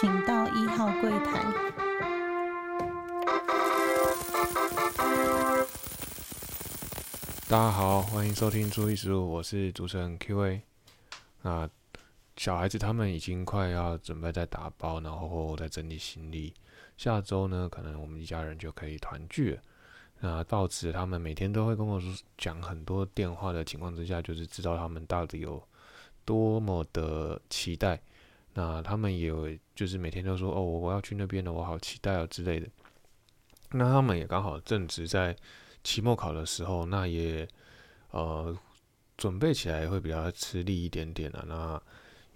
请到一号柜台。大家好，欢迎收听注意事物，我是主持人 Q&A。那小孩子他们已经快要准备在打包，然后在整理行李。下周呢，可能我们一家人就可以团聚了。那到此，他们每天都会跟我说讲很多电话的情况之下，就是知道他们到底有多么的期待。那他们也有，就是每天都说哦，我要去那边了，我好期待啊之类的。那他们也刚好正值在期末考的时候，那也呃准备起来会比较吃力一点点啊。那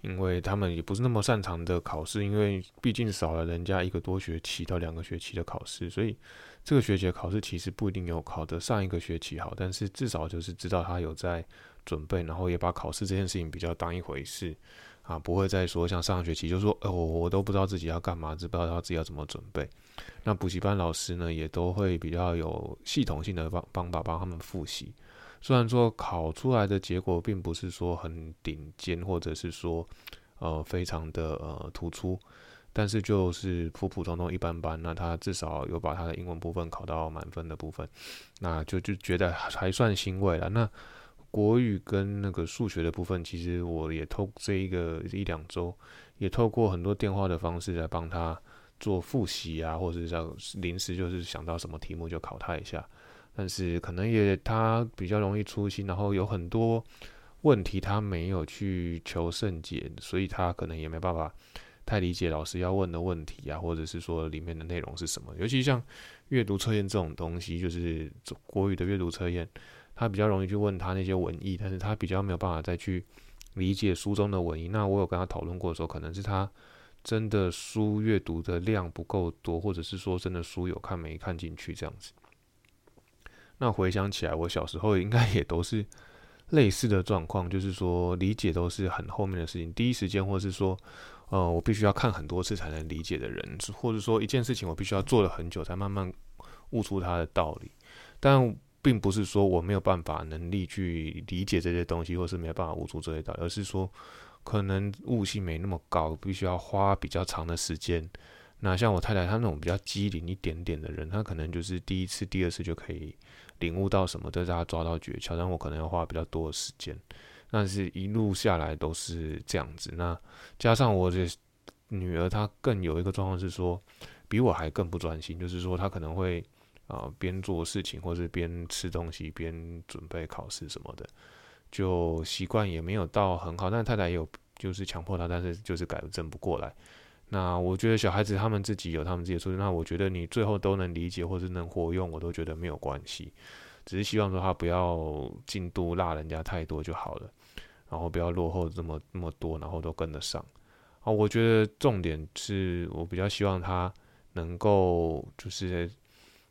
因为他们也不是那么擅长的考试，因为毕竟少了人家一个多学期到两个学期的考试，所以这个学期的考试其实不一定有考得上一个学期好，但是至少就是知道他有在准备，然后也把考试这件事情比较当一回事啊，不会再说像上学期就说，哦，我我都不知道自己要干嘛，只不知道他自己要怎么准备。那补习班老师呢，也都会比较有系统性的帮帮法帮他们复习。虽然说考出来的结果并不是说很顶尖，或者是说呃非常的呃突出，但是就是普普通通一般般。那他至少有把他的英文部分考到满分的部分，那就就觉得还算欣慰了。那国语跟那个数学的部分，其实我也透这一个一两周，也透过很多电话的方式来帮他做复习啊，或者是叫临时就是想到什么题目就考他一下。但是可能也他比较容易粗心，然后有很多问题他没有去求甚解，所以他可能也没办法太理解老师要问的问题啊，或者是说里面的内容是什么。尤其像阅读测验这种东西，就是国语的阅读测验，他比较容易去问他那些文意，但是他比较没有办法再去理解书中的文意。那我有跟他讨论过的时候，可能是他真的书阅读的量不够多，或者是说真的书有看没看进去这样子。那回想起来，我小时候应该也都是类似的状况，就是说理解都是很后面的事情，第一时间，或是说，呃，我必须要看很多次才能理解的人，或者说一件事情我必须要做了很久才慢慢悟出它的道理。但并不是说我没有办法能力去理解这些东西，或是没办法悟出这些道，而是说可能悟性没那么高，必须要花比较长的时间。那像我太太她那种比较机灵一点点的人，她可能就是第一次、第二次就可以。领悟到什么，都是她抓到诀窍，但我可能要花比较多的时间。但是一路下来都是这样子。那加上我的女儿，她更有一个状况是说，比我还更不专心，就是说她可能会啊边做事情，或是边吃东西，边准备考试什么的，就习惯也没有到很好。但太太有就是强迫他，但是就是改正不过来。那我觉得小孩子他们自己有他们自己的错，那我觉得你最后都能理解或是能活用，我都觉得没有关系，只是希望说他不要进度落人家太多就好了，然后不要落后这么那么多，然后都跟得上。啊，我觉得重点是我比较希望他能够就是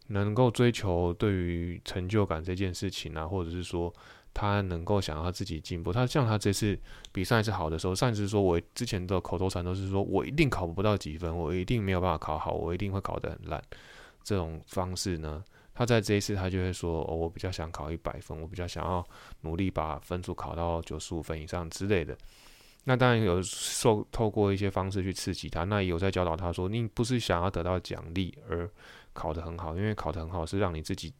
能够追求对于成就感这件事情啊，或者是说。他能够想要自己进步，他像他这次比上一次好的时候，上一次说我之前的口头禅都是说我一定考不到几分，我一定没有办法考好，我一定会考得很烂。这种方式呢，他在这一次他就会说，哦，我比较想考一百分，我比较想要努力把分数考到九十五分以上之类的。那当然有受透过一些方式去刺激他，那也有在教导他说，你不是想要得到奖励而考得很好，因为考得很好是让你自己。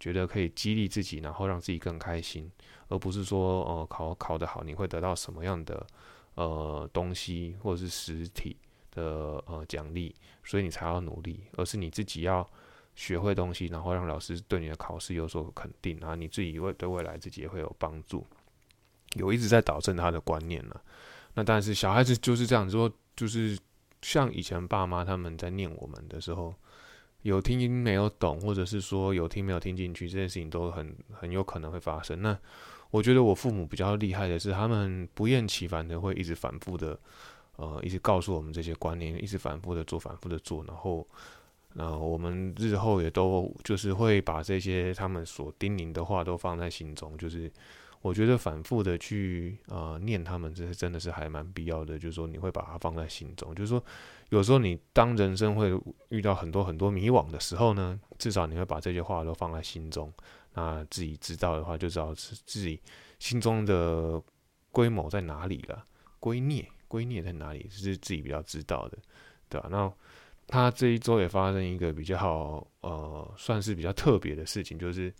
觉得可以激励自己，然后让自己更开心，而不是说，呃，考考得好，你会得到什么样的呃东西或者是实体的呃奖励，所以你才要努力，而是你自己要学会东西，然后让老师对你的考试有所肯定，然后你自己会对未来自己也会有帮助。有一直在导正他的观念了。那但是小孩子就是这样说，就是像以前爸妈他们在念我们的时候。有听没有懂，或者是说有听没有听进去，这件事情都很很有可能会发生。那我觉得我父母比较厉害的是，他们不厌其烦的会一直反复的，呃，一直告诉我们这些观念，一直反复的做，反复的做，然后，那我们日后也都就是会把这些他们所叮咛的话都放在心中，就是。我觉得反复的去呃念他们，这是真的是还蛮必要的。就是说，你会把它放在心中。就是说，有时候你当人生会遇到很多很多迷惘的时候呢，至少你会把这些话都放在心中。那自己知道的话，就知道是自己心中的规模在哪里了，归孽归孽在哪里，是自己比较知道的。对吧？那他这一周也发生一个比较呃，算是比较特别的事情，就是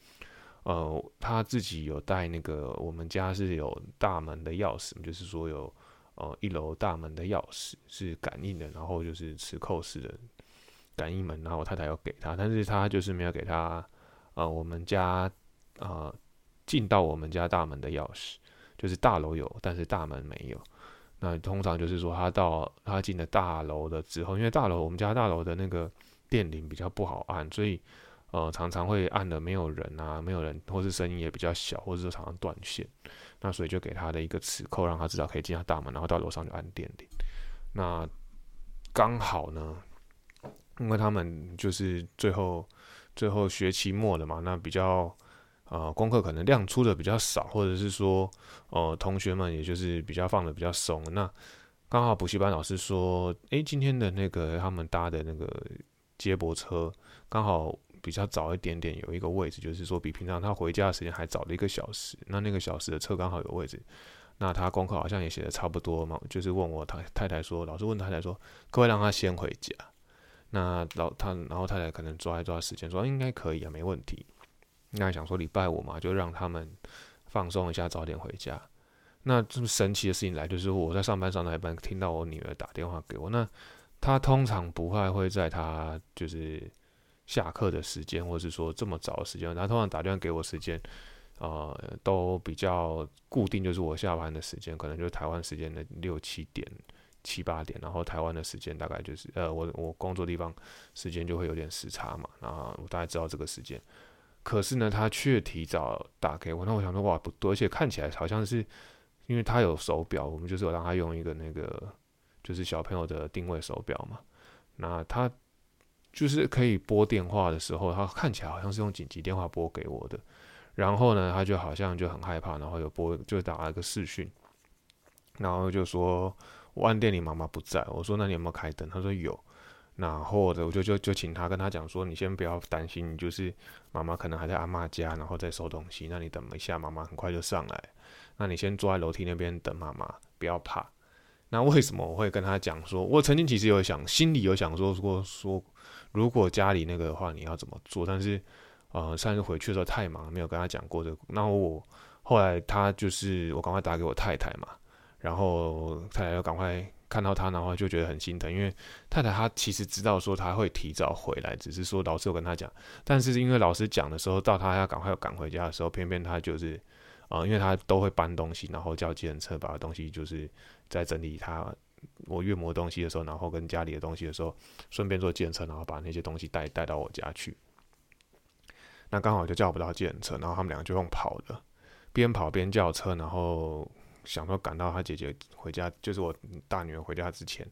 呃，他自己有带那个我们家是有大门的钥匙，就是说有呃一楼大门的钥匙是感应的，然后就是磁扣式的感应门，然后我太太要给他，但是他就是没有给他呃我们家呃进到我们家大门的钥匙，就是大楼有，但是大门没有。那通常就是说，他到他进了大楼的之后，因为大楼我们家大楼的那个电铃比较不好按，所以呃常常会按的没有人啊，没有人，或是声音也比较小，或者说常常断线。那所以就给他的一个磁扣，让他至少可以进到大门，然后到楼上就按电铃。那刚好呢，因为他们就是最后最后学期末了嘛，那比较。呃，功课可能量出的比较少，或者是说，呃，同学们也就是比较放的比较松。那刚好补习班老师说，诶，今天的那个他们搭的那个接驳车刚好比较早一点点，有一个位置，就是说比平常他回家的时间还早了一个小时。那那个小时的车刚好有位置，那他功课好像也写的差不多嘛，就是问我他太太说，老师问太太说，可不可以让他先回家？那老他然后太太可能抓一抓时间，说应该可以啊，没问题。那想说礼拜五嘛，就让他们放松一下，早点回家。那这么神奇的事情来，就是我在上班上到一半，听到我女儿打电话给我。那她通常不太会在她就是下课的时间，或者是说这么早的时间，他通常打电话给我时间，呃，都比较固定，就是我下班的时间，可能就是台湾时间的六七点、七八点，然后台湾的时间大概就是呃，我我工作地方时间就会有点时差嘛，然后我大概知道这个时间。可是呢，他却提早打给我。那我想说，哇，不多，而且看起来好像是，因为他有手表，我们就是有让他用一个那个，就是小朋友的定位手表嘛。那他就是可以拨电话的时候，他看起来好像是用紧急电话拨给我的。然后呢，他就好像就很害怕，然后有拨，就打了一个视讯，然后就说我按店里，妈妈不在。我说那你有没有开灯？他说有。那或者我就就就请他跟他讲说，你先不要担心，你就是妈妈可能还在阿妈家，然后在收东西，那你等一下，妈妈很快就上来。那你先坐在楼梯那边等妈妈，不要怕。那为什么我会跟他讲说，我曾经其实有想，心里有想说如果说，如果家里那个的话，你要怎么做？但是呃，上次回去的时候太忙，没有跟他讲过这个。然后我后来他就是我赶快打给我太太嘛，然后太太要赶快。看到他，然后就觉得很心疼，因为太太她其实知道说他会提早回来，只是说老师有跟他讲，但是因为老师讲的时候，到他要赶快赶回家的时候，偏偏他就是，呃，因为他都会搬东西，然后叫计程车把东西就是在整理他我岳母东西的时候，然后跟家里的东西的时候，顺便坐计程车，然后把那些东西带带到我家去。那刚好就叫不到计程车，然后他们两个就用跑的，边跑边叫车，然后。想说赶到他姐姐回家，就是我大女儿回家之前，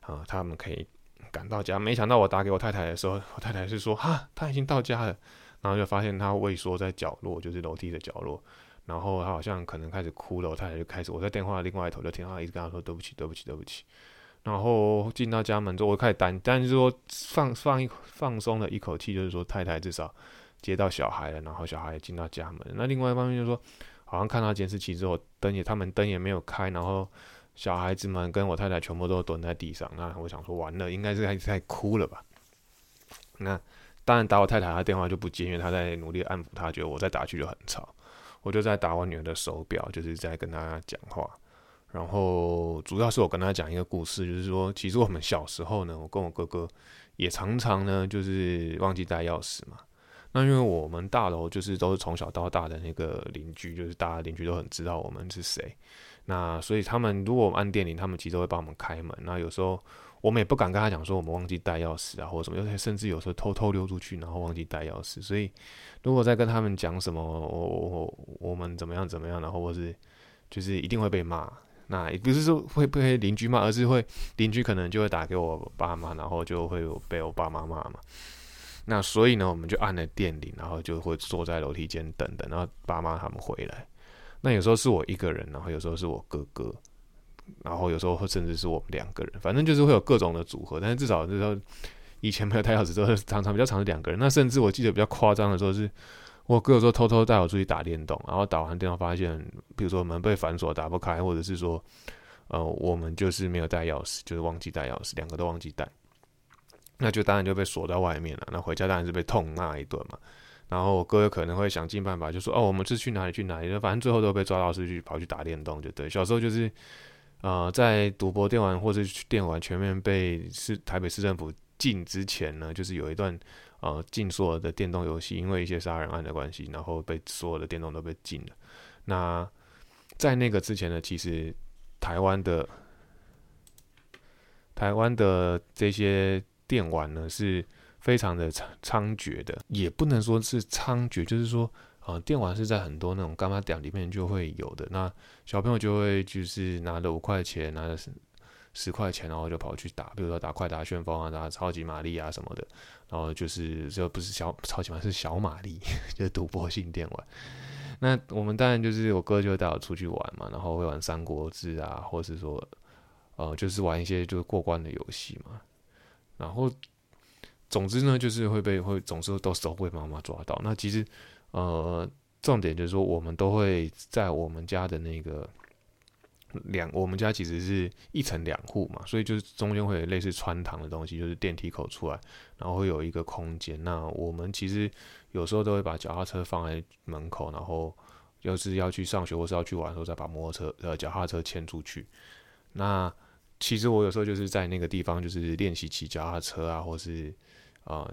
啊，他们可以赶到家。没想到我打给我太太的时候，我太太是说哈，他已经到家了。然后就发现他畏缩在角落，就是楼梯的角落。然后他好像可能开始哭了，我太太就开始我在电话另外一头就听到他一直跟他说对不起，对不起，对不起。然后进到家门之后，我开始担，但是说放放一放松了一口气，就是说太太至少接到小孩了，然后小孩进到家门。那另外一方面就是说。好像看到监视器之后，灯也他们灯也没有开，然后小孩子们跟我太太全部都蹲在地上。那我想说完了，应该是在在哭了吧？那当然打我太太她电话就不接，因为她在努力安抚她，觉得我再打去就很吵。我就在打我女儿的手表，就是在跟她讲话。然后主要是我跟她讲一个故事，就是说其实我们小时候呢，我跟我哥哥也常常呢就是忘记带钥匙嘛。那因为我们大楼就是都是从小到大的那个邻居，就是大家邻居都很知道我们是谁。那所以他们如果按电铃，他们其实会帮我们开门。那有时候我们也不敢跟他讲说我们忘记带钥匙啊，或者什么，有些甚至有时候偷偷溜出去，然后忘记带钥匙。所以如果再跟他们讲什么我我我们怎么样怎么样，然后或是就是一定会被骂。那也不是说会被邻居骂，而是会邻居可能就会打给我爸妈，然后就会被我爸妈骂嘛。那所以呢，我们就按了电铃，然后就会坐在楼梯间等等，然后爸妈他们回来。那有时候是我一个人，然后有时候是我哥哥，然后有时候甚至是我们两个人，反正就是会有各种的组合。但是至少那时候，以前没有带钥匙之后，常常比较常是两个人。那甚至我记得比较夸张的时候，是我哥有时候偷偷带我出去打电动，然后打完电动发现，比如说门被反锁打不开，或者是说，呃，我们就是没有带钥匙，就是忘记带钥匙，两个都忘记带，那就当然就被锁在外面了。那回家当然是被痛骂一顿嘛。然后我哥可能会想尽办法，就说哦，我们是去哪里去哪里，反正最后都被抓到是去跑去打电动，就对。小时候就是，呃，在赌博、电玩或者电玩全面被市台北市政府禁之前呢，就是有一段呃禁所有的电动游戏，因为一些杀人案的关系，然后被所有的电动都被禁了。那在那个之前呢，其实台湾的台湾的这些电玩呢是。非常的猖猖獗的，也不能说是猖獗，就是说，呃，电玩是在很多那种干妈店里面就会有的。那小朋友就会就是拿着五块钱，拿着十十块钱，然后就跑去打，比如说打快打旋风啊，打超级玛丽啊什么的。然后就是这不是小超级玛是小玛丽，就是赌博性电玩。那我们当然就是我哥就会带我出去玩嘛，然后会玩三国志啊，或是说，呃，就是玩一些就是过关的游戏嘛，然后。总之呢，就是会被会总是都是都被妈妈抓到。那其实，呃，重点就是说，我们都会在我们家的那个两，我们家其实是一层两户嘛，所以就是中间会有类似穿堂的东西，就是电梯口出来，然后会有一个空间。那我们其实有时候都会把脚踏车放在门口，然后要是要去上学或是要去玩的时候，再把摩托车呃脚踏车牵出去。那其实我有时候就是在那个地方，就是练习骑脚踏车啊，或是。呃，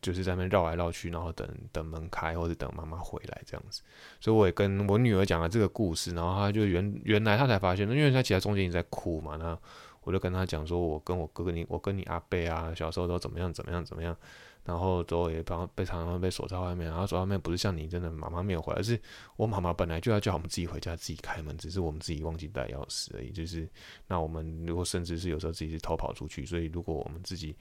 就是在那边绕来绕去，然后等等门开，或者等妈妈回来这样子。所以我也跟我女儿讲了这个故事，然后她就原原来她才发现，因为她其实中间一直在哭嘛，那我就跟她讲说，我跟我哥哥你，我跟你阿贝啊，小时候都怎么样怎么样怎么样，然后都也帮被常常被锁在外面，然后锁外面不是像你真的妈妈没有回来，而是我妈妈本来就要叫我们自己回家自己开门，只是我们自己忘记带钥匙而已。就是那我们如果甚至是有时候自己是偷跑出去，所以如果我们自己。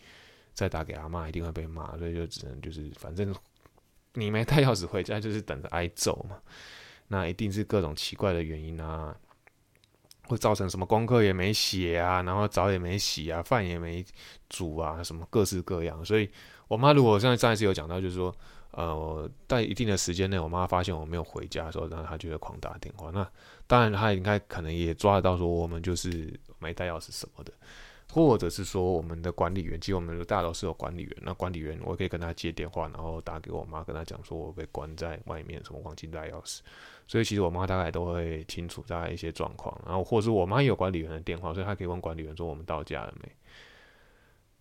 再打给阿妈一定会被骂，所以就只能就是反正你没带钥匙回家，就是等着挨揍嘛。那一定是各种奇怪的原因啊，会造成什么功课也没写啊，然后澡也没洗啊，饭也没煮啊，什么各式各样。所以我妈如果像上一次有讲到，就是说呃，在一定的时间内，我妈发现我没有回家的时候，那她就会狂打电话。那当然她应该可能也抓得到说我们就是没带钥匙什么的。或者是说，我们的管理员，其实我们的大楼是有管理员，那管理员我可以跟他接电话，然后打给我妈，跟他讲说我被关在外面，什么忘记带钥匙。所以其实我妈大概都会清楚大概一些状况，然后或者是我妈有管理员的电话，所以她可以问管理员说我们到家了没。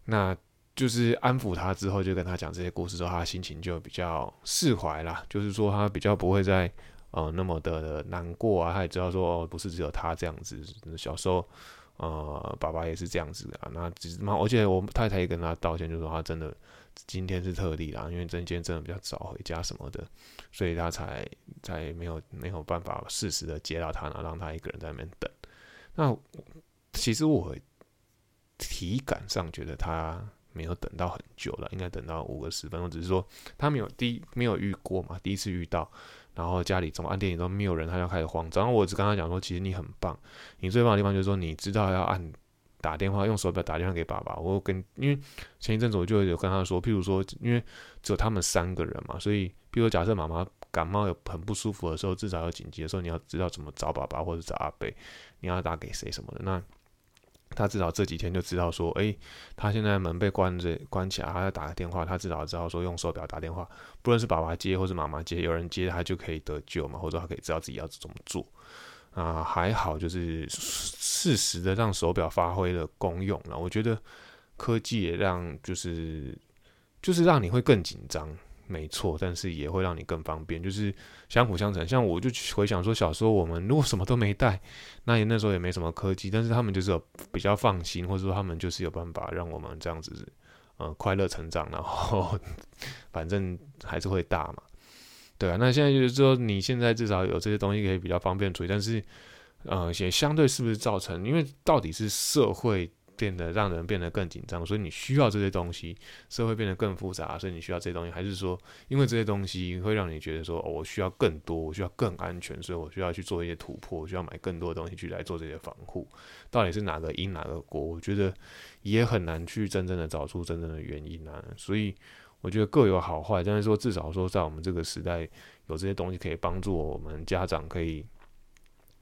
那就是安抚他之后，就跟他讲这些故事之后，他心情就比较释怀啦，就是说他比较不会再呃那么的难过啊，他也知道说哦不是只有他这样子，小时候。呃，爸爸也是这样子的啊，那只是嘛，而且我太太也跟他道歉，就说他真的今天是特例啦，因为今天真的比较早回家什么的，所以他才才没有没有办法适时的接到他，然后让他一个人在那边等。那其实我体感上觉得他没有等到很久了，应该等到五个十分钟，只是说他没有第一没有遇过嘛，第一次遇到。然后家里怎么按电影都没有人，他就开始慌张。我只跟他讲说，其实你很棒，你最棒的地方就是说，你知道要按打电话，用手表打电话给爸爸。我跟因为前一阵子我就有跟他说，譬如说，因为只有他们三个人嘛，所以，譬如假设妈妈感冒有很不舒服的时候，至少要紧急的时候，你要知道怎么找爸爸或者找阿贝，你要打给谁什么的。那他至少这几天就知道说，哎，他现在门被关着关起来，他要打个电话，他至少知道说用手表打电话，不论是爸爸接或是妈妈接，有人接他就可以得救嘛，或者他可以知道自己要怎么做啊。还好就是适时的让手表发挥了功用了。我觉得科技也让就是就是让你会更紧张。没错，但是也会让你更方便，就是相辅相成。像我就回想说，小时候我们如果什么都没带，那也那时候也没什么科技，但是他们就是有比较放心，或者说他们就是有办法让我们这样子，呃，快乐成长，然后 反正还是会大嘛，对啊。那现在就是说，你现在至少有这些东西可以比较方便处理，但是呃，也相对是不是造成，因为到底是社会。变得让人变得更紧张，所以你需要这些东西，社会变得更复杂，所以你需要这些东西，还是说，因为这些东西会让你觉得说，哦，我需要更多，我需要更安全，所以我需要去做一些突破，我需要买更多的东西去来做这些防护。到底是哪个因哪个果？我觉得也很难去真正的找出真正的原因啊。所以我觉得各有好坏，但是说至少说在我们这个时代，有这些东西可以帮助我们家长可以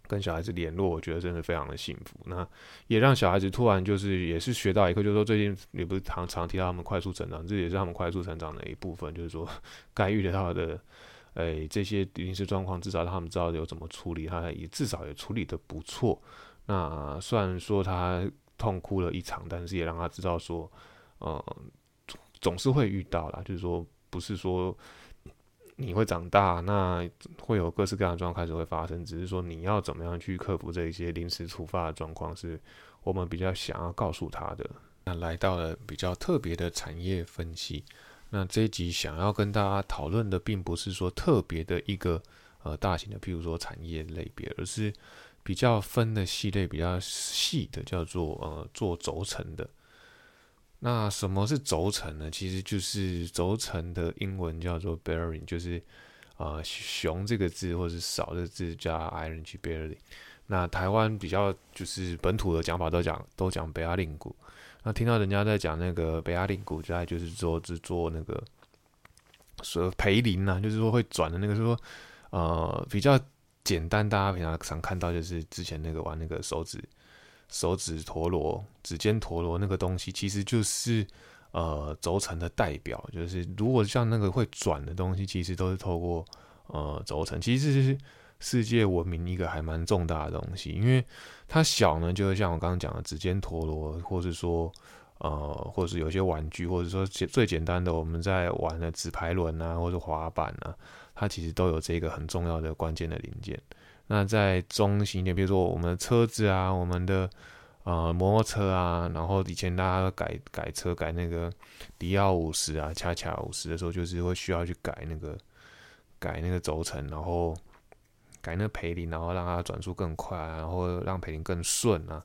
跟小孩子联络，我觉得真的非常的幸福。那也让小孩子突然就是也是学到一课，就是说最近也不是常常提到他们快速成长，这也是他们快速成长的一部分，就是说 该遇到的，诶这些临时状况，至少他们知道有怎么处理，他也至少也处理的不错。那虽然说他痛哭了一场，但是也让他知道说，呃，总是会遇到啦，就是说不是说。你会长大，那会有各式各样的状况开始会发生，只是说你要怎么样去克服这一些临时突发的状况，是我们比较想要告诉他的。那来到了比较特别的产业分析，那这一集想要跟大家讨论的，并不是说特别的一个呃大型的，譬如说产业类别，而是比较分的系列比较细的，叫做呃做轴承的。那什么是轴承呢？其实就是轴承的英文叫做 bearing，就是啊熊这个字或者是少这个字加 iron 去 bearing。那台湾比较就是本土的讲法都讲都讲北亚令骨。那听到人家在讲那个北亚令骨，大概就是做制作那个说培林呐，就是说会转的那个，说呃比较简单，大家平常常看到就是之前那个玩那个手指。手指陀螺、指尖陀螺那个东西，其实就是呃轴承的代表。就是如果像那个会转的东西，其实都是透过呃轴承。其实是世界文明一个还蛮重大的东西，因为它小呢，就是像我刚刚讲的指尖陀螺，或是说呃，或是有些玩具，或者说最简单的我们在玩的纸牌轮啊，或者滑板啊，它其实都有这个很重要的关键的零件。那在中型一点，比如说我们的车子啊，我们的呃摩托车啊，然后以前大家改改车改那个迪奥五十啊、恰恰五十的时候，就是会需要去改那个改那个轴承，然后改那个培林，然后让它转速更快，啊然后让培林更顺啊，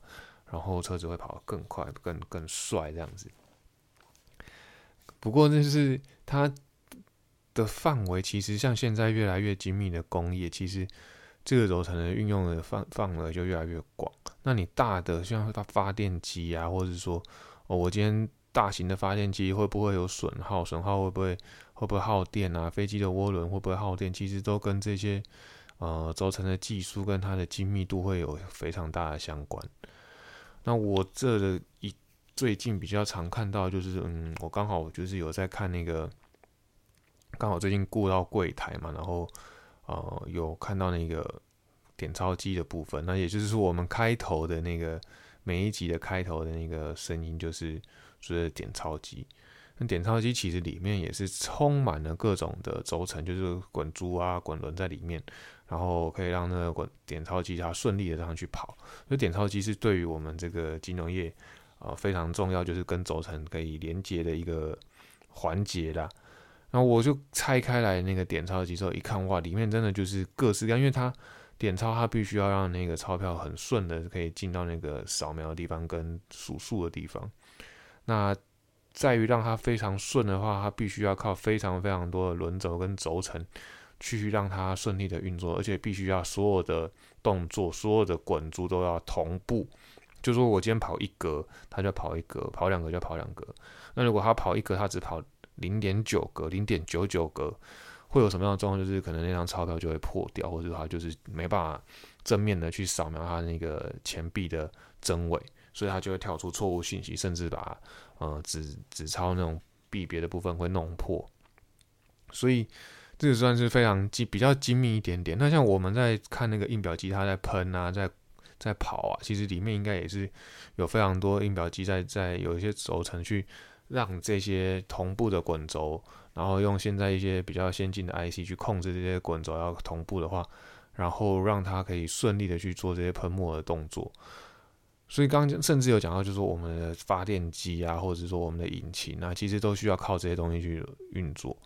然后车子会跑得更快、更更帅这样子。不过就是它的范围，其实像现在越来越精密的工业，其实。这个轴承的运用的范范围就越来越广。那你大的像发发电机啊，或者是说，哦，我今天大型的发电机会不会有损耗？损耗会不会会不会耗电啊？飞机的涡轮会不会耗电？其实都跟这些呃轴承的技术跟它的精密度会有非常大的相关。那我这的一最近比较常看到就是，嗯，我刚好就是有在看那个，刚好最近顾到柜台嘛，然后。呃，有看到那个点钞机的部分，那也就是说，我们开头的那个每一集的开头的那个声音，就是说点钞机。那点钞机其实里面也是充满了各种的轴承，就是滚珠啊、滚轮在里面，然后可以让那个滚点钞机它顺利的上去跑。所以点钞机是对于我们这个金融业啊非常重要，就是跟轴承可以连接的一个环节啦。然后我就拆开来那个点钞机之后，一看哇，里面真的就是各式各样，因为它点钞，它必须要让那个钞票很顺的可以进到那个扫描的地方跟数数的地方。那在于让它非常顺的话，它必须要靠非常非常多的轮轴跟轴承去让它顺利的运作，而且必须要所有的动作、所有的滚珠都要同步。就说我今天跑一格，它就跑一格；跑两格就跑两格。那如果它跑一格，它只跑。零点九格，零点九九格，会有什么样的状况？就是可能那张钞票就会破掉，或者它就是没办法正面的去扫描它那个钱币的真伪，所以它就会跳出错误信息，甚至把呃纸纸钞那种币别的部分会弄破。所以这个算是非常精比较精密一点点。那像我们在看那个印表机，它在喷啊，在在跑啊，其实里面应该也是有非常多印表机在在有一些轴承去。让这些同步的滚轴，然后用现在一些比较先进的 IC 去控制这些滚轴要同步的话，然后让它可以顺利的去做这些喷墨的动作。所以刚刚甚至有讲到，就是说我们的发电机啊，或者是说我们的引擎啊，其实都需要靠这些东西去运作。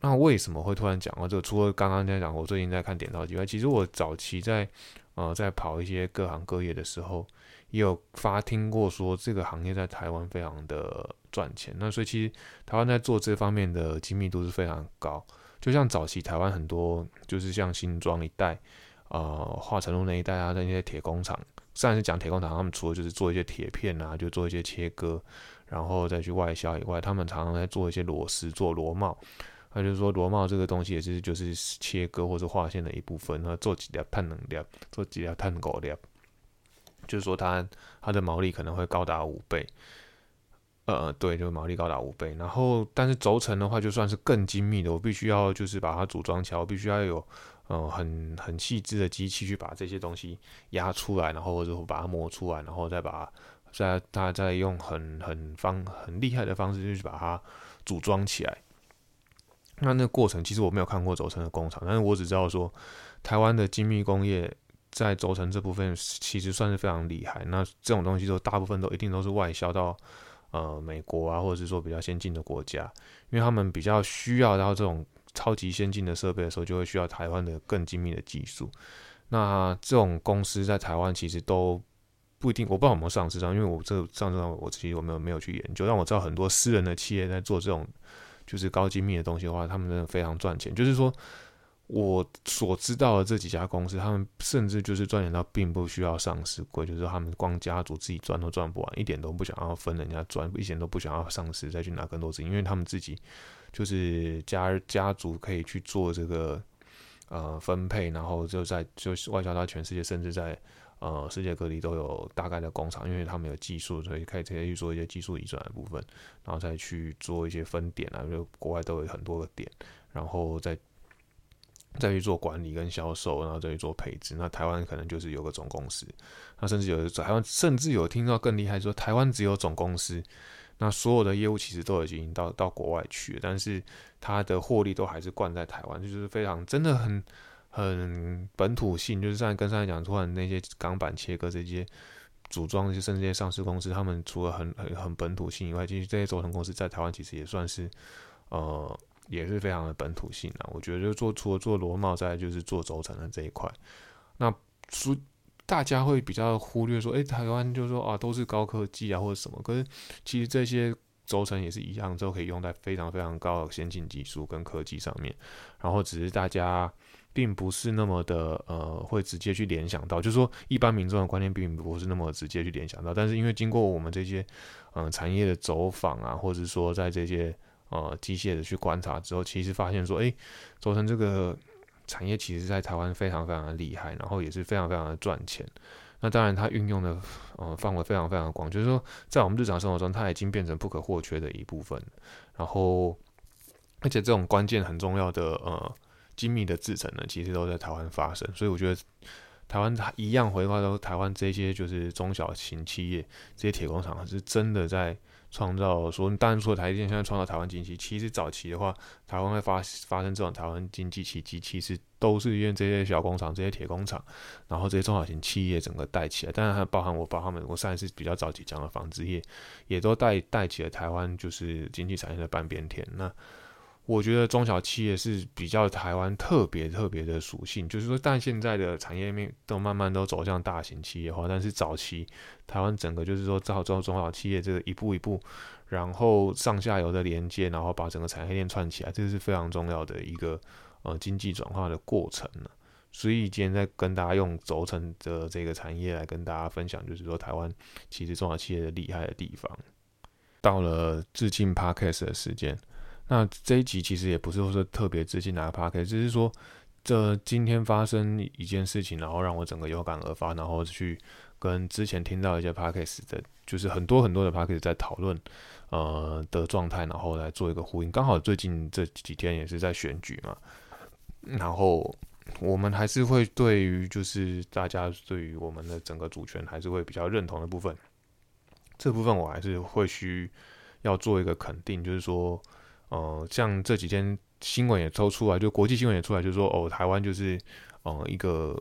那为什么会突然讲到这个？除了刚刚在讲，我最近在看点钞机外，其实我早期在呃在跑一些各行各业的时候。也有发听过说这个行业在台湾非常的赚钱，那所以其实台湾在做这方面的精密度是非常高。就像早期台湾很多就是像新庄一带，呃，化成路那一带啊，那些铁工厂，虽然是讲铁工厂，他们除了就是做一些铁片啊，就做一些切割，然后再去外销以外，他们常常在做一些螺丝、做螺帽，那就是说螺帽这个东西也是就是切割或者划线的一部分，那做几条碳能量，做几条碳狗量，就是说它它的毛利可能会高达五倍。呃，对，就是毛利高达五倍。然后，但是轴承的话，就算是更精密的，我必须要就是把它组装起来，我必须要有呃很很细致的机器去把这些东西压出来，然后或者把它磨出来，然后再把再它再用很很方很厉害的方式去把它组装起来。那那个过程其实我没有看过轴承的工厂，但是我只知道说台湾的精密工业在轴承这部分其实算是非常厉害。那这种东西都大部分都一定都是外销到。呃，美国啊，或者是说比较先进的国家，因为他们比较需要到这种超级先进的设备的时候，就会需要台湾的更精密的技术。那这种公司在台湾其实都不一定，我不知道有没有上市，因为我这上市我其实我没有没有去研究。但我知道很多私人的企业在做这种就是高精密的东西的话，他们真的非常赚钱。就是说。我所知道的这几家公司，他们甚至就是赚钱到并不需要上市贵，就是他们光家族自己赚都赚不完，一点都不想要分人家赚，一点都不想要上市再去拿更多资金，因为他们自己就是家家族可以去做这个呃分配，然后就在就外销到全世界，甚至在呃世界各地都有大概的工厂，因为他们有技术，所以可以直接去做一些技术移转的部分，然后再去做一些分点啊，就国外都有很多个点，然后再。再去做管理跟销售，然后再去做配置。那台湾可能就是有个总公司，那甚至有台湾甚至有听到更厉害，说台湾只有总公司，那所有的业务其实都已经到到国外去了，但是它的获利都还是灌在台湾，就是非常真的很很本土性。就是上跟上才讲，突然那些钢板切割这些组装，甚至这些上市公司，他们除了很很很本土性以外，其实这些轴承公司在台湾其实也算是呃。也是非常的本土性啊，我觉得就做除了做螺帽，再就是做轴承的这一块，那说大家会比较忽略说，哎，台湾就说啊都是高科技啊或者什么，可是其实这些轴承也是一样，都可以用在非常非常高的先进技术跟科技上面，然后只是大家并不是那么的呃会直接去联想到，就是说一般民众的观念并不是那么直接去联想到，但是因为经过我们这些嗯产业的走访啊，或者说在这些。呃，机械的去观察之后，其实发现说，哎，轴承这个产业其实在台湾非常非常的厉害，然后也是非常非常的赚钱。那当然，它运用的呃范围非常非常的广，就是说，在我们日常生活中，它已经变成不可或缺的一部分。然后，而且这种关键很重要的呃精密的制成呢，其实都在台湾发生。所以我觉得，台湾一样回报到台湾这些就是中小型企业，这些铁工厂是真的在。创造说，当然说台积电现在创造台湾经济，其实早期的话，台湾会发发生这种台湾经济奇迹，其实都是因为这些小工厂、这些铁工厂，然后这些中小型企业整个带起来。当然还包含我，包他们，我上一次比较早期讲的纺织业，也都带带起了台湾就是经济产业的半边天。那我觉得中小企业是比较台湾特别特别的属性，就是说，但现在的产业面都慢慢都走向大型企业化，但是早期台湾整个就是说造造中小企业这个一步一步，然后上下游的连接，然后把整个产业链串起来，这是非常重要的一个呃经济转化的过程呢。所以今天在跟大家用轴承的这个产业来跟大家分享，就是说台湾其实中小企业的厉害的地方。到了致敬 Parkes 的时间。那这一集其实也不是说特别致敬哪个 p a r k 只是说这今天发生一件事情，然后让我整个有感而发，然后去跟之前听到一些 p a r k 的，就是很多很多的 p a r k 在讨论呃的状态，然后来做一个呼应。刚好最近这几天也是在选举嘛，然后我们还是会对于就是大家对于我们的整个主权还是会比较认同的部分，这部分我还是会需要做一个肯定，就是说。呃，像这几天新闻也都出来，就国际新闻也出来，就说，哦，台湾就是，呃，一个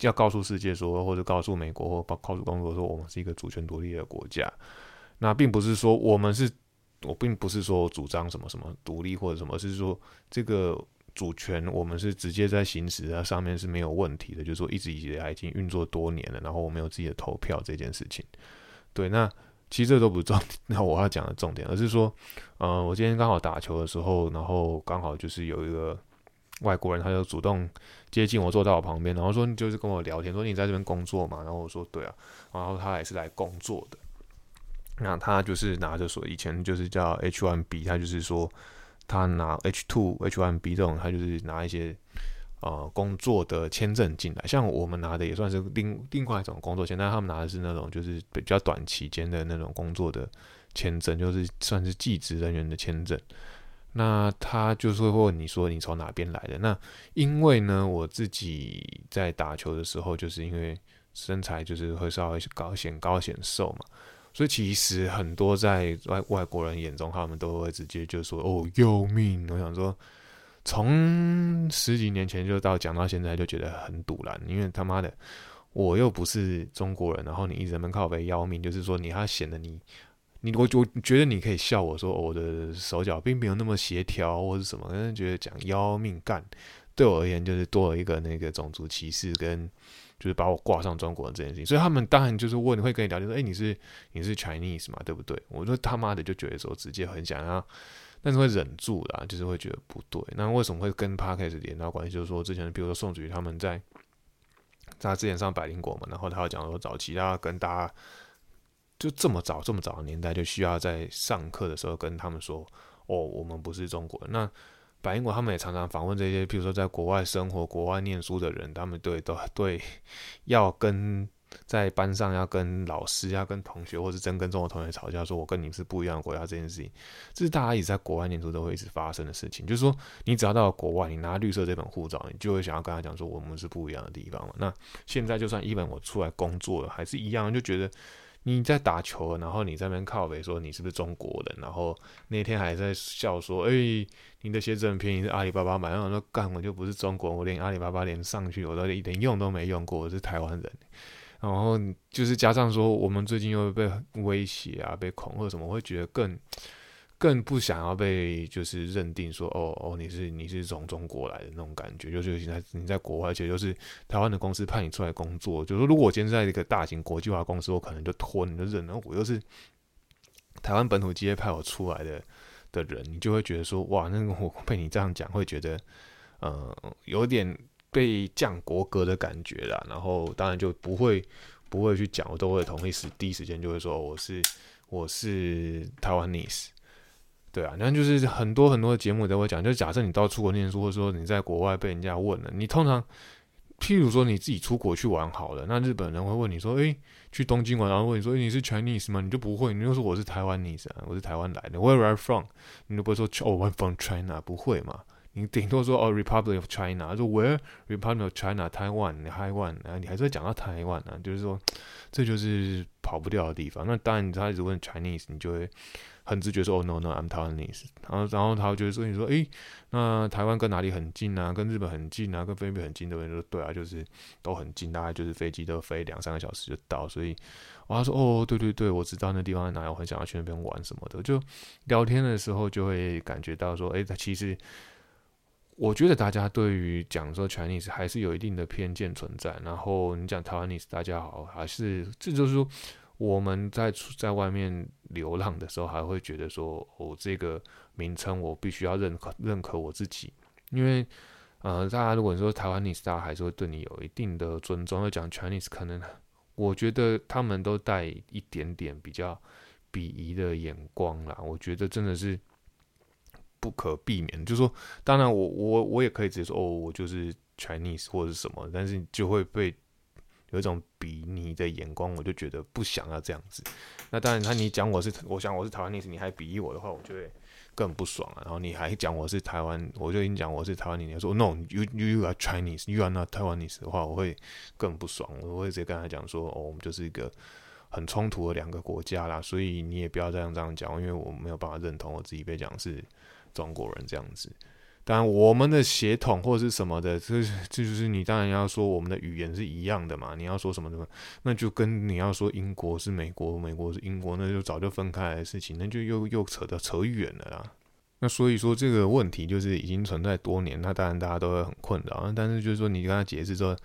要告诉世界说，或者告诉美国或告诉中国说，我们是一个主权独立的国家。那并不是说我们是，我并不是说主张什么什么独立或者什么，是说这个主权我们是直接在行使啊上面是没有问题的，就是说一直以来已经运作多年了，然后我们有自己的投票这件事情。对，那。其实这都不是重点，那我要讲的重点，而是说，呃，我今天刚好打球的时候，然后刚好就是有一个外国人，他就主动接近我，坐在我旁边，然后说就是跟我聊天，说你在这边工作嘛？然后我说对啊，然后他也是来工作的，那他就是拿着说以前就是叫 H one B，他就是说他拿 H two H one B 这种，他就是拿一些呃工作的签证进来。像我们拿的也算是另另外一种工作签，但他们拿的是那种就是比较短期间的那种工作的签证，就是算是技职人员的签证。那他就是会问你说你从哪边来的？那因为呢，我自己在打球的时候，就是因为身材就是会稍微高显高显瘦嘛。所以其实很多在外外国人眼中，他们都会直接就说：“哦，要命！”我想说，从十几年前就到讲到现在，就觉得很堵然，因为他妈的，我又不是中国人，然后你一直在靠背要命，就是说你还显得你你我我觉得你可以笑我说我的手脚并没有那么协调或者什么，但是觉得讲要命干，对我而言就是多了一个那个种族歧视跟。就是把我挂上中国人这件事情，所以他们当然就是问，会跟你聊，天说：“哎，你是你是 Chinese 嘛，对不对？”我说他妈的就觉得说直接很想要，但是会忍住啦，就是会觉得不对。那为什么会跟 Parkes 连到关系？就是说之前比如说宋祖宇他们在他之前上百灵果嘛，然后他要讲说早期他跟大家就这么早这么早的年代就需要在上课的时候跟他们说：“哦，我们不是中国人。”那百英国他们也常常访问这些，比如说在国外生活、国外念书的人，他们对都对要跟在班上要跟老师、要跟同学，或是真跟中国同学吵架，说我跟你是不一样的国家这件事情，这是大家一直在国外念书都会一直发生的事情。就是说，你只要到了国外，你拿绿色这本护照，你就会想要跟他讲说我们是不一样的地方。那现在就算一本我出来工作了，还是一样，就觉得。你在打球，然后你在那边靠北说你是不是中国人，然后那天还在笑说，哎，你的鞋子很便宜，是阿里巴巴买。然后说干，我就不是中国人，我连阿里巴巴连上去我都连用都没用过，我是台湾人。然后就是加上说，我们最近又被威胁啊，被恐吓什么，我会觉得更。更不想要被就是认定说哦哦你是你是从中国来的那种感觉，就是现在你在国外，而且就是台湾的公司派你出来工作，就是说如果我今天在一个大型国际化公司，我可能就吞就认了。我又是台湾本土企业派我出来的的人，你就会觉得说哇，那个我被你这样讲，会觉得呃有点被降国格的感觉啦。然后当然就不会不会去讲，我都会同一时第一时间就会说我是我是台湾 nice。对啊，那就是很多很多的节目都会讲，就假设你到出国念书，或者说你在国外被人家问了，你通常，譬如说你自己出国去玩好了，那日本人会问你说，诶，去东京玩，然后问你说你是 Chinese 吗？你就不会，你就说我是台湾 nese 啊，我是台湾来的，Where are from？你都不会说哦，I'm from China，不会嘛？你顶多说哦，Republic of China，说 Where Republic of China？台湾，台湾，然后你还是会讲到台湾啊，就是说这就是跑不掉的地方。那当然，他一直问 Chinese，你就会。很直觉说哦 no no I'm Taiwanese，然后然后他就会说你说诶，那台湾跟哪里很近啊？跟日本很近啊？跟菲律宾很近？对不对？说对啊，就是都很近，大概就是飞机都飞两三个小时就到。所以我他说哦对对对，我知道那地方在哪里，我很想要去那边玩什么的。就聊天的时候就会感觉到说，诶，他其实我觉得大家对于讲说 Chinese 还是有一定的偏见存在。然后你讲台湾 nese，大家好，还是这就是说。我们在在外面流浪的时候，还会觉得说，哦，这个名称我必须要认可认可我自己，因为，呃，大家如果说台湾 nese，大家还是会对你有一定的尊重。要讲 Chinese，可能我觉得他们都带一点点比较鄙夷的眼光啦。我觉得真的是不可避免。就是说，当然我我我也可以直接说，哦，我就是 Chinese 或者是什么，但是就会被。有一种比你的眼光，我就觉得不想要这样子。那当然，他你讲我是，我想我是台湾历史，你还比喻我的话，我就会更不爽啊。然后你还讲我是台湾，我就已经讲我是台湾历史，说 No，you you are Chinese，you are not 台湾历史的话，我会更不爽。我会直接跟他讲说，哦，我们就是一个很冲突的两个国家啦，所以你也不要这样这样讲，因为我没有办法认同我自己被讲是中国人这样子。当然，我们的血统或者是什么的，这这就是你当然要说我们的语言是一样的嘛。你要说什么什么，那就跟你要说英国是美国，美国是英国，那就早就分开的事情，那就又又扯得扯远了啦。那所以说这个问题就是已经存在多年，那当然大家都会很困扰。但是就是说你跟他解释说。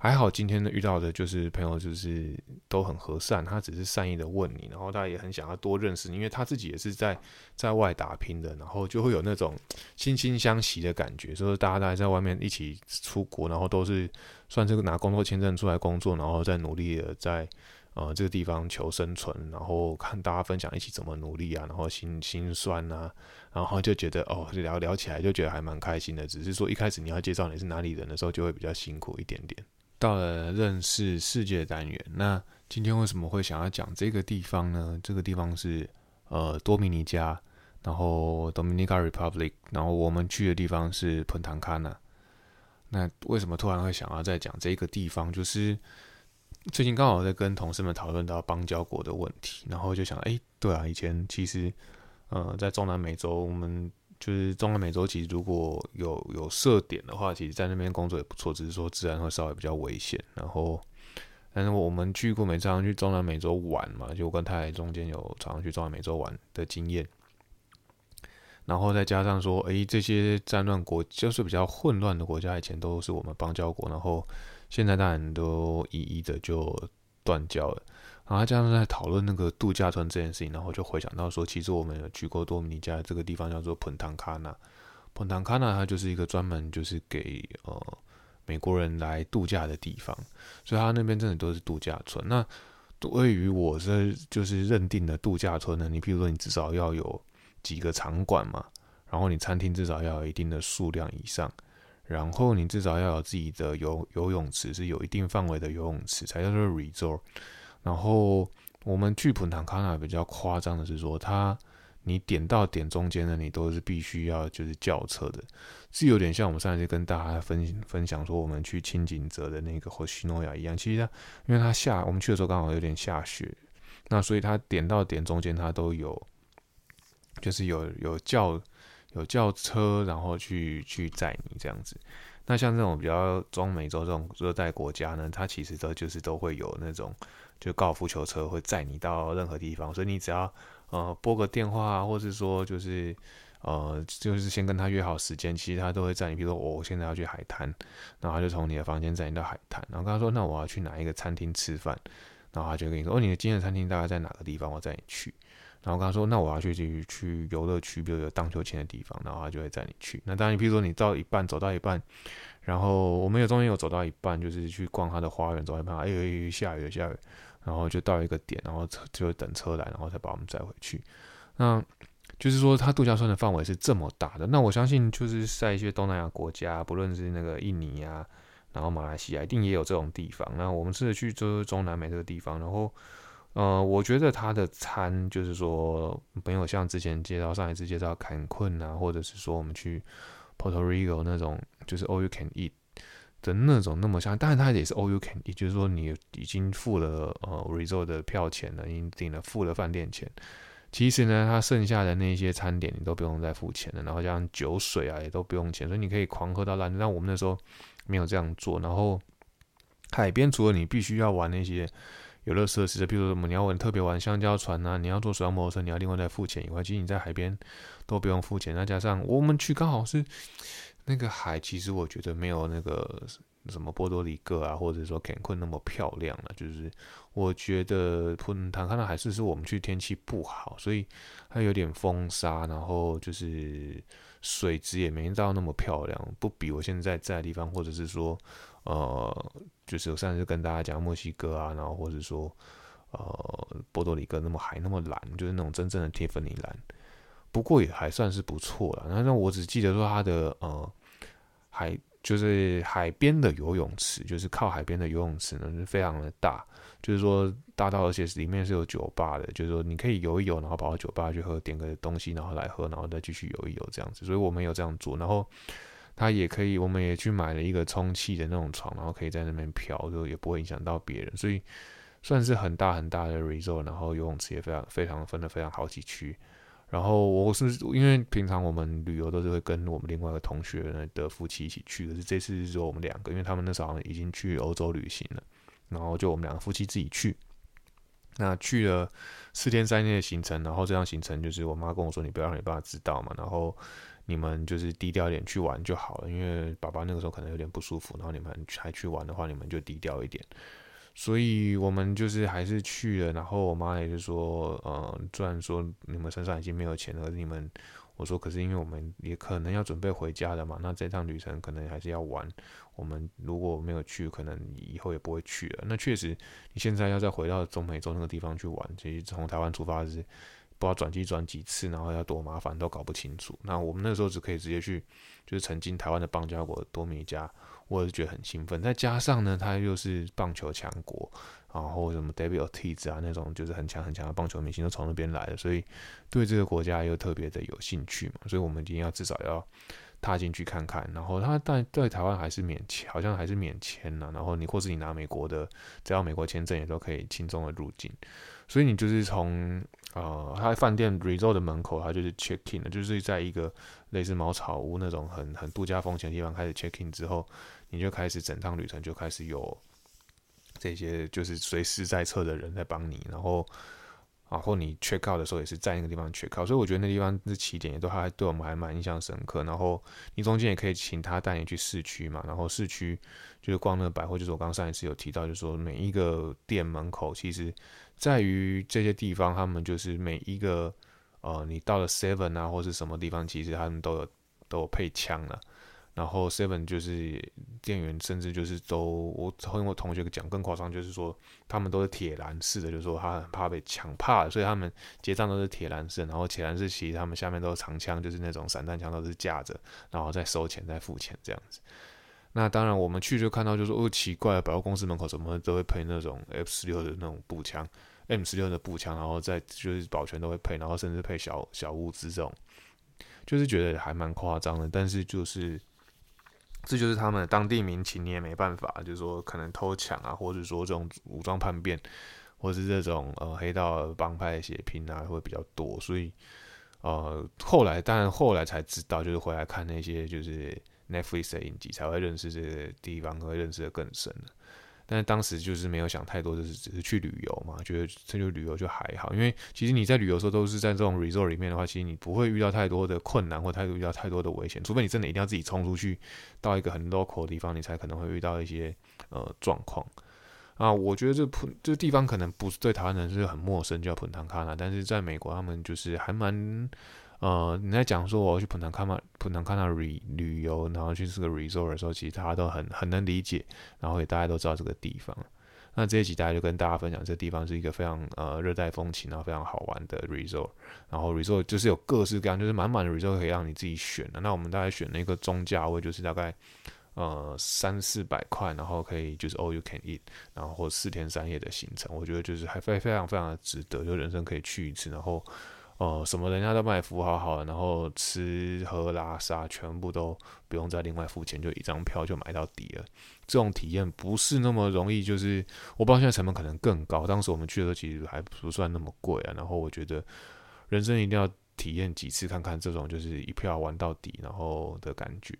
还好，今天呢遇到的就是朋友，就是都很和善，他只是善意的问你，然后他也很想要多认识你，因为他自己也是在在外打拼的，然后就会有那种惺惺相惜的感觉，所以大家大家在外面一起出国，然后都是算是拿工作签证出来工作，然后再努力的在呃这个地方求生存，然后看大家分享一起怎么努力啊，然后心心酸呐，然后就觉得哦聊聊起来就觉得还蛮开心的。只是说一开始你要介绍你是哪里人的时候，就会比较辛苦一点点。到了认识世界单元，那今天为什么会想要讲这个地方呢？这个地方是呃多米尼加，然后 Dominica Republic，然后我们去的地方是彭坦卡纳。那为什么突然会想要再讲这个地方？就是最近刚好在跟同事们讨论到邦交国的问题，然后就想，哎，对啊，以前其实呃在中南美洲，我们就是中南美洲，其实如果有有设点的话，其实在那边工作也不错，只是说自然会稍微比较危险。然后，但是我们去过美常去中南美洲玩嘛，就跟太太中间有常常去中南美洲玩的经验。然后再加上说，诶，这些战乱国就是比较混乱的国家，以前都是我们邦交国，然后现在当然都一一的就断交了。然后他加上在讨论那个度假村这件事情，然后就回想到说，其实我们有去过多米尼加这个地方叫做彭唐卡纳，彭唐卡纳它就是一个专门就是给呃美国人来度假的地方，所以它那边真的都是度假村。那对于我是就是认定的度假村呢，你譬如说你至少要有。几个场馆嘛，然后你餐厅至少要有一定的数量以上，然后你至少要有自己的游游泳池，是有一定范围的游泳池才叫做 resort。然后我们去普唐卡纳比较夸张的是说，它你点到点中间的你都是必须要就是叫车的，是有点像我们上一次跟大家分分享说我们去清景泽的那个或西诺亚一样，其实它因为它下我们去的时候刚好有点下雪，那所以它点到点中间它都有。就是有有轿有轿车，然后去去载你这样子。那像这种比较中美洲这种热带国家呢，它其实都就是都会有那种就高尔夫球车会载你到任何地方，所以你只要呃拨个电话，或是说就是呃就是先跟他约好时间，其实他都会载你。比如说我现在要去海滩，然后他就从你的房间载你到海滩，然后跟他说那我要去哪一个餐厅吃饭，然后他就跟你说哦你的今天的餐厅大概在哪个地方，我载你去。然后跟他说，那我要去去去游乐区，比如有荡秋千的地方，然后他就会载你去。那当然，比如说你到一半走到一半，然后我们有中间有走到一半，就是去逛他的花园，走到一半，哎呦，下雨了，下雨，然后就到一个点，然后车就等车来，然后再把我们载回去。那就是说，它度假村的范围是这么大的。那我相信，就是在一些东南亚国家，不论是那个印尼啊，然后马来西亚，一定也有这种地方。那我们是去就是中南美这个地方，然后。呃，我觉得他的餐就是说没有像之前介绍上一次介绍坎昆啊，或者是说我们去 Puerto Rico 那种就是 all you can eat 的那种那么像，当然它也是 all you can 也就是说你已经付了呃 resort 的票钱了，已经订了付了饭店钱，其实呢，它剩下的那些餐点你都不用再付钱了，然后像酒水啊也都不用钱，所以你可以狂喝到烂。但我们那时候没有这样做，然后海边除了你必须要玩那些。游乐设施的，比如说什么你要玩特别玩香蕉船啊，你要坐水上摩托车，你要另外再付钱以外，其实你在海边都不用付钱。再加上我们去刚好是那个海，其实我觉得没有那个什么波多黎各啊，或者说坎昆那么漂亮了。就是我觉得普坦看到海是是我们去天气不好，所以它有点风沙，然后就是水质也没到那么漂亮，不比我现在在的地方，或者是说。呃，就是我上次跟大家讲墨西哥啊，然后或者说呃波多黎各那么海那么蓝，就是那种真正的铁粉尼蓝，不过也还算是不错了。那那我只记得说它的呃海就是海边的游泳池，就是靠海边的游泳池呢是非常的大，就是说大到而且里面是有酒吧的，就是说你可以游一游，然后跑到酒吧去喝点个东西，然后来喝，然后再继续游一游这样子。所以我们有这样做，然后。它也可以，我们也去买了一个充气的那种床，然后可以在那边漂，就也不会影响到别人，所以算是很大很大的 resort。然后游泳池也非常非常分的非常好几区。然后我是因为平常我们旅游都是会跟我们另外一个同学的夫妻一起去，可是这次是说我们两个，因为他们那时候已经去欧洲旅行了，然后就我们两个夫妻自己去。那去了四天三夜的行程，然后这样行程就是我妈跟我说，你不要让你爸爸知道嘛，然后。你们就是低调一点去玩就好了，因为爸爸那个时候可能有点不舒服，然后你们还去玩的话，你们就低调一点。所以我们就是还是去了，然后我妈也是说，呃，虽然说你们身上已经没有钱了，你们我说可是因为我们也可能要准备回家的嘛，那这趟旅程可能还是要玩。我们如果没有去，可能以后也不会去了。那确实，你现在要再回到中美洲那个地方去玩，其实从台湾出发是不知道转机转几次，然后要多麻烦都搞不清楚。那我们那时候只可以直接去，就是曾经台湾的邦交国多米加，我是觉得很兴奋。再加上呢，它又是棒球强国。然后什么 David Ortiz 啊那种就是很强很强的棒球明星都从那边来的，所以对这个国家又特别的有兴趣嘛，所以我们一定要至少要踏进去看看。然后他但在台湾还是免签，好像还是免签呢。然后你或是你拿美国的，只要美国签证也都可以轻松的入境。所以你就是从呃他饭店 resort 的门口，他就是 check in 的，就是在一个类似茅草屋那种很很度假风情的地方开始 check in 之后，你就开始整趟旅程就开始有。这些就是随时在车的人在帮你，然后，然后你 check out 的时候也是在那个地方 check out，所以我觉得那地方是起点，也都还对我们还蛮印象深刻。然后你中间也可以请他带你去市区嘛，然后市区就是逛那个百货，就是我刚上一次有提到，就是说每一个店门口，其实在于这些地方，他们就是每一个呃，你到了 seven 啊或是什么地方，其实他们都有都有配枪了。然后 Seven 就是店员，甚至就是都我和我同学讲更夸张，就是说他们都是铁栏式的，就是说他很怕被抢怕，所以他们结账都是铁栏式。然后铁栏式其实他们下面都是长枪，就是那种散弹枪都是架着，然后再收钱再付钱这样子。那当然我们去就看到就是哦奇怪，百货公司门口怎么都会配那种 F 十六的那种步枪，M 十六的步枪，然后再就是保全都会配，然后甚至配小小物资这种，就是觉得还蛮夸张的，但是就是。这就是他们当地民情，你也没办法，就是说可能偷抢啊，或者说这种武装叛变，或是这种呃黑道帮派血拼啊，会比较多。所以呃后来，但后来才知道，就是回来看那些就是 Netflix 的影集，才会认识这个地方，会认识的更深了。但是当时就是没有想太多，就是只是去旅游嘛，觉得这就旅游就还好，因为其实你在旅游时候都是在这种 resort 里面的话，其实你不会遇到太多的困难或太多遇到太多的危险，除非你真的一定要自己冲出去到一个很 local 的地方，你才可能会遇到一些呃状况啊。我觉得这普这地方可能不是对台湾人是很陌生，叫普坦卡纳，但是在美国他们就是还蛮。呃，你在讲说我要去普南卡马普南卡纳旅旅游，然后去这个 resort 的时候，其实大家都很很能理解，然后也大家都知道这个地方。那这一集大家就跟大家分享，这地方是一个非常呃热带风情，然后非常好玩的 resort。然后 resort 就是有各式各样，就是满满的 resort 可以让你自己选的。那我们大概选了一个中价位，就是大概呃三四百块，然后可以就是 all you can eat，然后四天三夜的行程，我觉得就是还非非常非常的值得，就人生可以去一次，然后。哦，什么人家都帮你服务好好的，然后吃喝拉撒全部都不用再另外付钱，就一张票就买到底了。这种体验不是那么容易，就是我不知道现在成本可能更高。当时我们去的时候其实还不算那么贵啊。然后我觉得人生一定要体验几次看看这种就是一票玩到底，然后的感觉，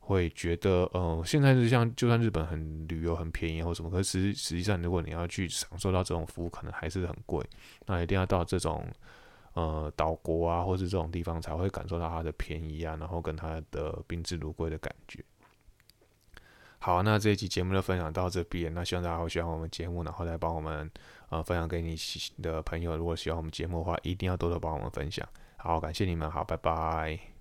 会觉得呃，现在是像就算日本很旅游很便宜或什么，可是实实际上如果你要去享受到这种服务，可能还是很贵。那一定要到这种。呃，岛国啊，或是这种地方才会感受到它的便宜啊，然后跟它的宾至如归的感觉。好，那这一期节目就分享到这边，那希望大家会喜欢我们节目，然后再帮我们呃分享给你的朋友。如果喜欢我们节目的话，一定要多多帮我们分享。好，感谢你们，好，拜拜。